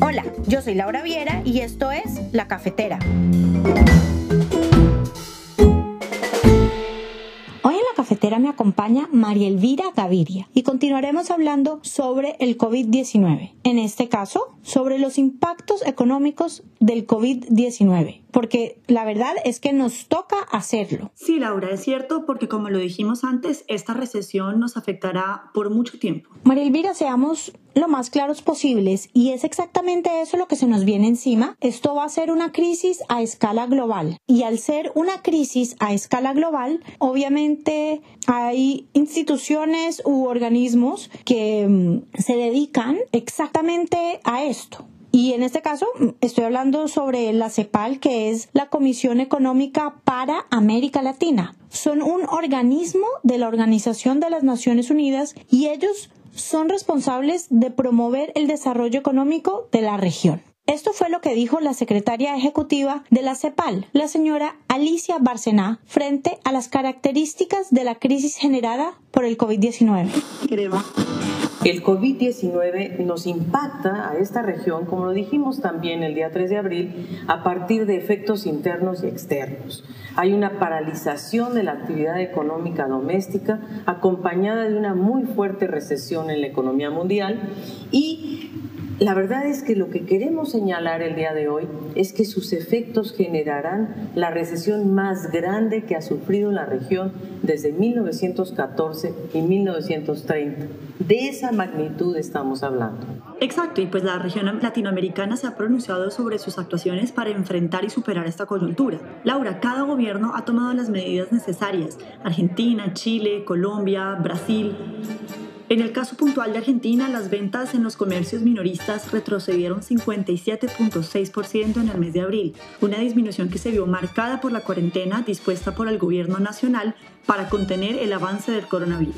Hola, yo soy Laura Viera y esto es La Cafetera. Acompaña María Elvira Gaviria y continuaremos hablando sobre el COVID-19. En este caso, sobre los impactos económicos del COVID-19 porque la verdad es que nos toca hacerlo. Sí, Laura, es cierto, porque como lo dijimos antes, esta recesión nos afectará por mucho tiempo. María Elvira, seamos lo más claros posibles y es exactamente eso lo que se nos viene encima. Esto va a ser una crisis a escala global y al ser una crisis a escala global, obviamente hay instituciones u organismos que mm, se dedican exactamente a esto. Y en este caso estoy hablando sobre la CEPAL, que es la Comisión Económica para América Latina. Son un organismo de la Organización de las Naciones Unidas y ellos son responsables de promover el desarrollo económico de la región. Esto fue lo que dijo la secretaria ejecutiva de la CEPAL, la señora Alicia Barcená, frente a las características de la crisis generada por el COVID-19. El COVID-19 nos impacta a esta región, como lo dijimos también el día 3 de abril, a partir de efectos internos y externos. Hay una paralización de la actividad económica doméstica acompañada de una muy fuerte recesión en la economía mundial y la verdad es que lo que queremos señalar el día de hoy es que sus efectos generarán la recesión más grande que ha sufrido la región desde 1914 y 1930. De esa magnitud estamos hablando. Exacto, y pues la región latinoamericana se ha pronunciado sobre sus actuaciones para enfrentar y superar esta coyuntura. Laura, cada gobierno ha tomado las medidas necesarias. Argentina, Chile, Colombia, Brasil. En el caso puntual de Argentina, las ventas en los comercios minoristas retrocedieron 57.6% en el mes de abril, una disminución que se vio marcada por la cuarentena dispuesta por el gobierno nacional para contener el avance del coronavirus.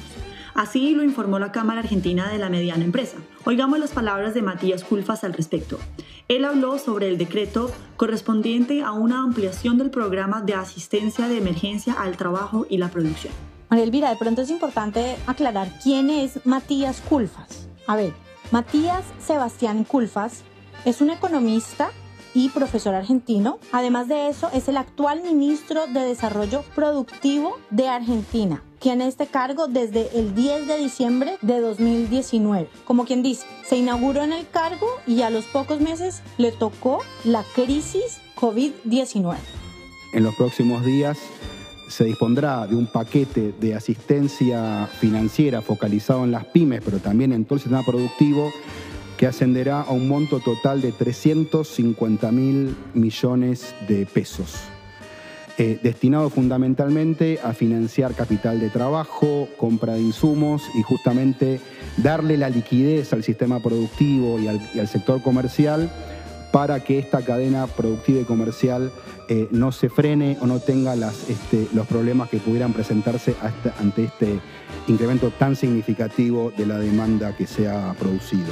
Así lo informó la Cámara Argentina de la Mediana Empresa. Oigamos las palabras de Matías Culfas al respecto. Él habló sobre el decreto correspondiente a una ampliación del programa de asistencia de emergencia al trabajo y la producción. María Elvira, de pronto es importante aclarar quién es Matías Culfas. A ver, Matías Sebastián Culfas es un economista y profesor argentino. Además de eso, es el actual ministro de Desarrollo Productivo de Argentina, quien este cargo desde el 10 de diciembre de 2019. Como quien dice, se inauguró en el cargo y a los pocos meses le tocó la crisis COVID-19. En los próximos días se dispondrá de un paquete de asistencia financiera focalizado en las pymes, pero también en todo el sistema productivo, que ascenderá a un monto total de 350 mil millones de pesos, eh, destinado fundamentalmente a financiar capital de trabajo, compra de insumos y justamente darle la liquidez al sistema productivo y al sector comercial para que esta cadena productiva y comercial eh, no se frene o no tenga este, los problemas que pudieran presentarse ante este incremento tan significativo de la demanda que se ha producido.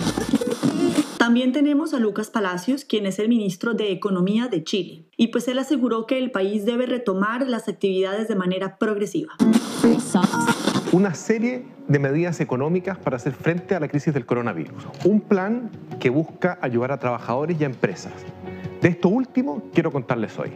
También tenemos a Lucas Palacios, quien es el ministro de Economía de Chile, y pues él aseguró que el país debe retomar las actividades de manera progresiva una serie de medidas económicas para hacer frente a la crisis del coronavirus. Un plan que busca ayudar a trabajadores y a empresas. De esto último quiero contarles hoy.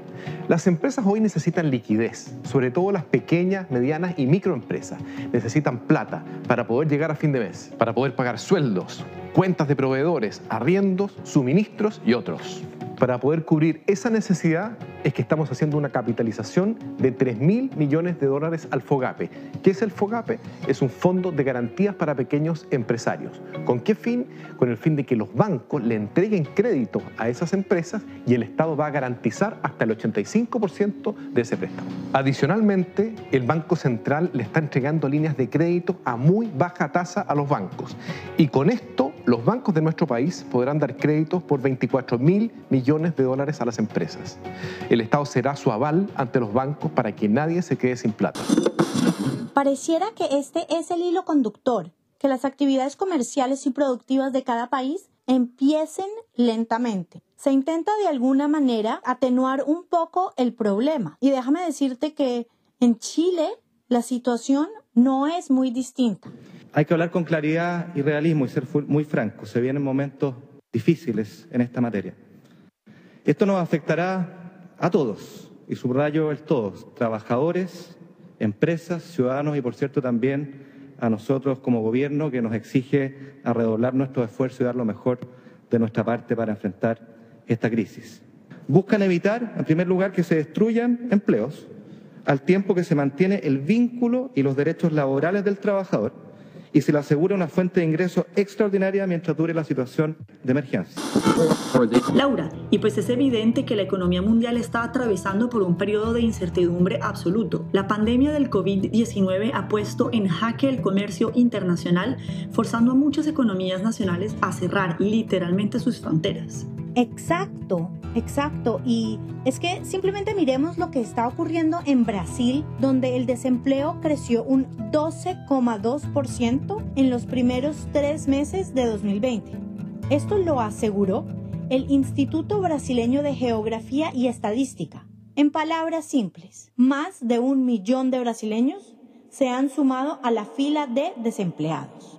Las empresas hoy necesitan liquidez, sobre todo las pequeñas, medianas y microempresas. Necesitan plata para poder llegar a fin de mes, para poder pagar sueldos, cuentas de proveedores, arriendos, suministros y otros. Para poder cubrir esa necesidad es que estamos haciendo una capitalización de 3 mil millones de dólares al FOGAPE. ¿Qué es el FOGAPE? Es un fondo de garantías para pequeños empresarios. ¿Con qué fin? Con el fin de que los bancos le entreguen créditos a esas empresas y el Estado va a garantizar hasta el 85% de ese préstamo. Adicionalmente, el Banco Central le está entregando líneas de crédito a muy baja tasa a los bancos. Y con esto, los bancos de nuestro país podrán dar créditos por 24 mil millones de dólares a las empresas. El Estado será su aval ante los bancos para que nadie se quede sin plata. Pareciera que este es el hilo conductor, que las actividades comerciales y productivas de cada país empiecen lentamente. Se intenta de alguna manera atenuar un poco el problema. Y déjame decirte que en Chile la situación no es muy distinta. Hay que hablar con claridad y realismo y ser muy franco. Se vienen momentos difíciles en esta materia. Esto nos afectará a todos, y subrayo el todos, trabajadores, empresas, ciudadanos y, por cierto, también a nosotros como gobierno que nos exige redoblar nuestro esfuerzo y dar lo mejor de nuestra parte para enfrentar esta crisis. Buscan evitar, en primer lugar, que se destruyan empleos, al tiempo que se mantiene el vínculo y los derechos laborales del trabajador y se le asegura una fuente de ingreso extraordinaria mientras dure la situación de emergencia. Laura, y pues es evidente que la economía mundial está atravesando por un periodo de incertidumbre absoluto. La pandemia del COVID-19 ha puesto en jaque el comercio internacional, forzando a muchas economías nacionales a cerrar literalmente sus fronteras. Exacto, exacto. Y es que simplemente miremos lo que está ocurriendo en Brasil, donde el desempleo creció un 12,2% en los primeros tres meses de 2020. Esto lo aseguró el Instituto Brasileño de Geografía y Estadística. En palabras simples, más de un millón de brasileños se han sumado a la fila de desempleados.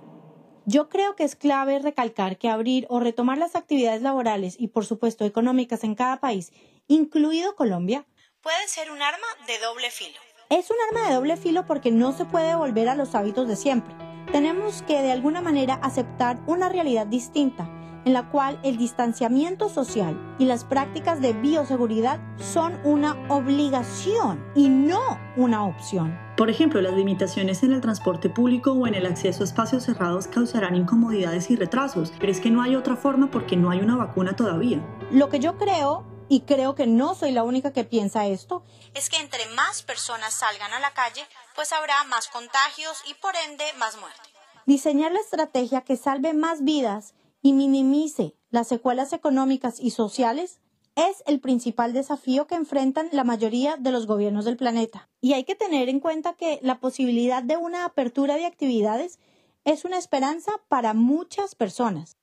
Yo creo que es clave recalcar que abrir o retomar las actividades laborales y por supuesto económicas en cada país, incluido Colombia, puede ser un arma de doble filo. Es un arma de doble filo porque no se puede volver a los hábitos de siempre. Tenemos que de alguna manera aceptar una realidad distinta en la cual el distanciamiento social y las prácticas de bioseguridad son una obligación y no una opción. Por ejemplo, las limitaciones en el transporte público o en el acceso a espacios cerrados causarán incomodidades y retrasos, pero es que no hay otra forma porque no hay una vacuna todavía. Lo que yo creo y creo que no soy la única que piensa esto, es que entre más personas salgan a la calle, pues habrá más contagios y por ende más muerte. Diseñar la estrategia que salve más vidas y minimice las secuelas económicas y sociales es el principal desafío que enfrentan la mayoría de los gobiernos del planeta. Y hay que tener en cuenta que la posibilidad de una apertura de actividades es una esperanza para muchas personas.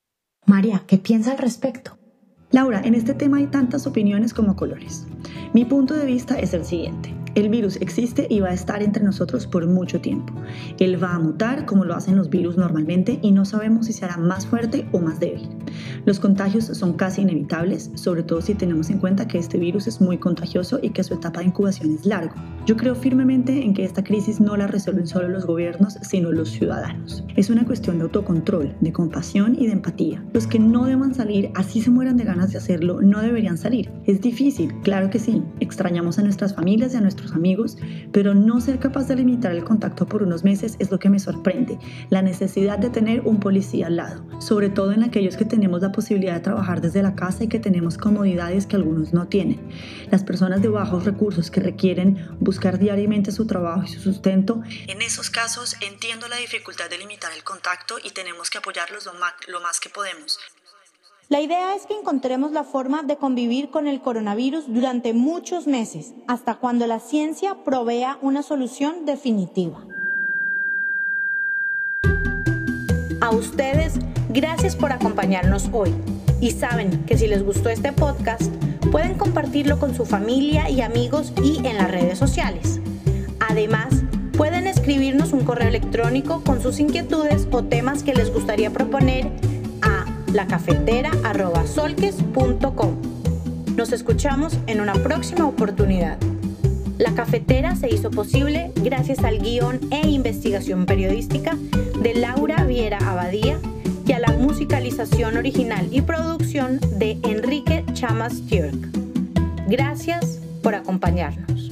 María, ¿qué piensa al respecto? Laura, en este tema hay tantas opiniones como colores. Mi punto de vista es el siguiente. El virus existe y va a estar entre nosotros por mucho tiempo. Él va a mutar como lo hacen los virus normalmente y no sabemos si será más fuerte o más débil. Los contagios son casi inevitables, sobre todo si tenemos en cuenta que este virus es muy contagioso y que su etapa de incubación es largo. Yo creo firmemente en que esta crisis no la resuelven solo los gobiernos, sino los ciudadanos. Es una cuestión de autocontrol, de compasión y de empatía. Los que no deban salir, así se mueran de ganas de hacerlo, no deberían salir. Es difícil, claro que sí. Extrañamos a nuestras familias y a nuestros amigos, pero no ser capaz de limitar el contacto por unos meses es lo que me sorprende. La necesidad de tener un policía al lado, sobre todo en aquellos que tenemos la posibilidad de trabajar desde la casa y que tenemos comodidades que algunos no tienen. Las personas de bajos recursos que requieren buscar diariamente su trabajo y su sustento, en esos casos entiendo la dificultad de limitar el contacto y tenemos que apoyarlos lo más, que podemos. La idea es que encontremos la forma de convivir con el coronavirus durante muchos meses, hasta cuando la ciencia provea una solución definitiva. A ustedes, gracias por acompañarnos hoy. Y saben que si les gustó este podcast, pueden compartirlo con su familia y amigos y en las redes sociales. Además, pueden escribirnos un correo electrónico con sus inquietudes o temas que les gustaría proponer lacafetera.solques.com. Nos escuchamos en una próxima oportunidad. La cafetera se hizo posible gracias al guion e investigación periodística de Laura Viera Abadía y a la musicalización original y producción de Enrique Chamas Turk. Gracias por acompañarnos.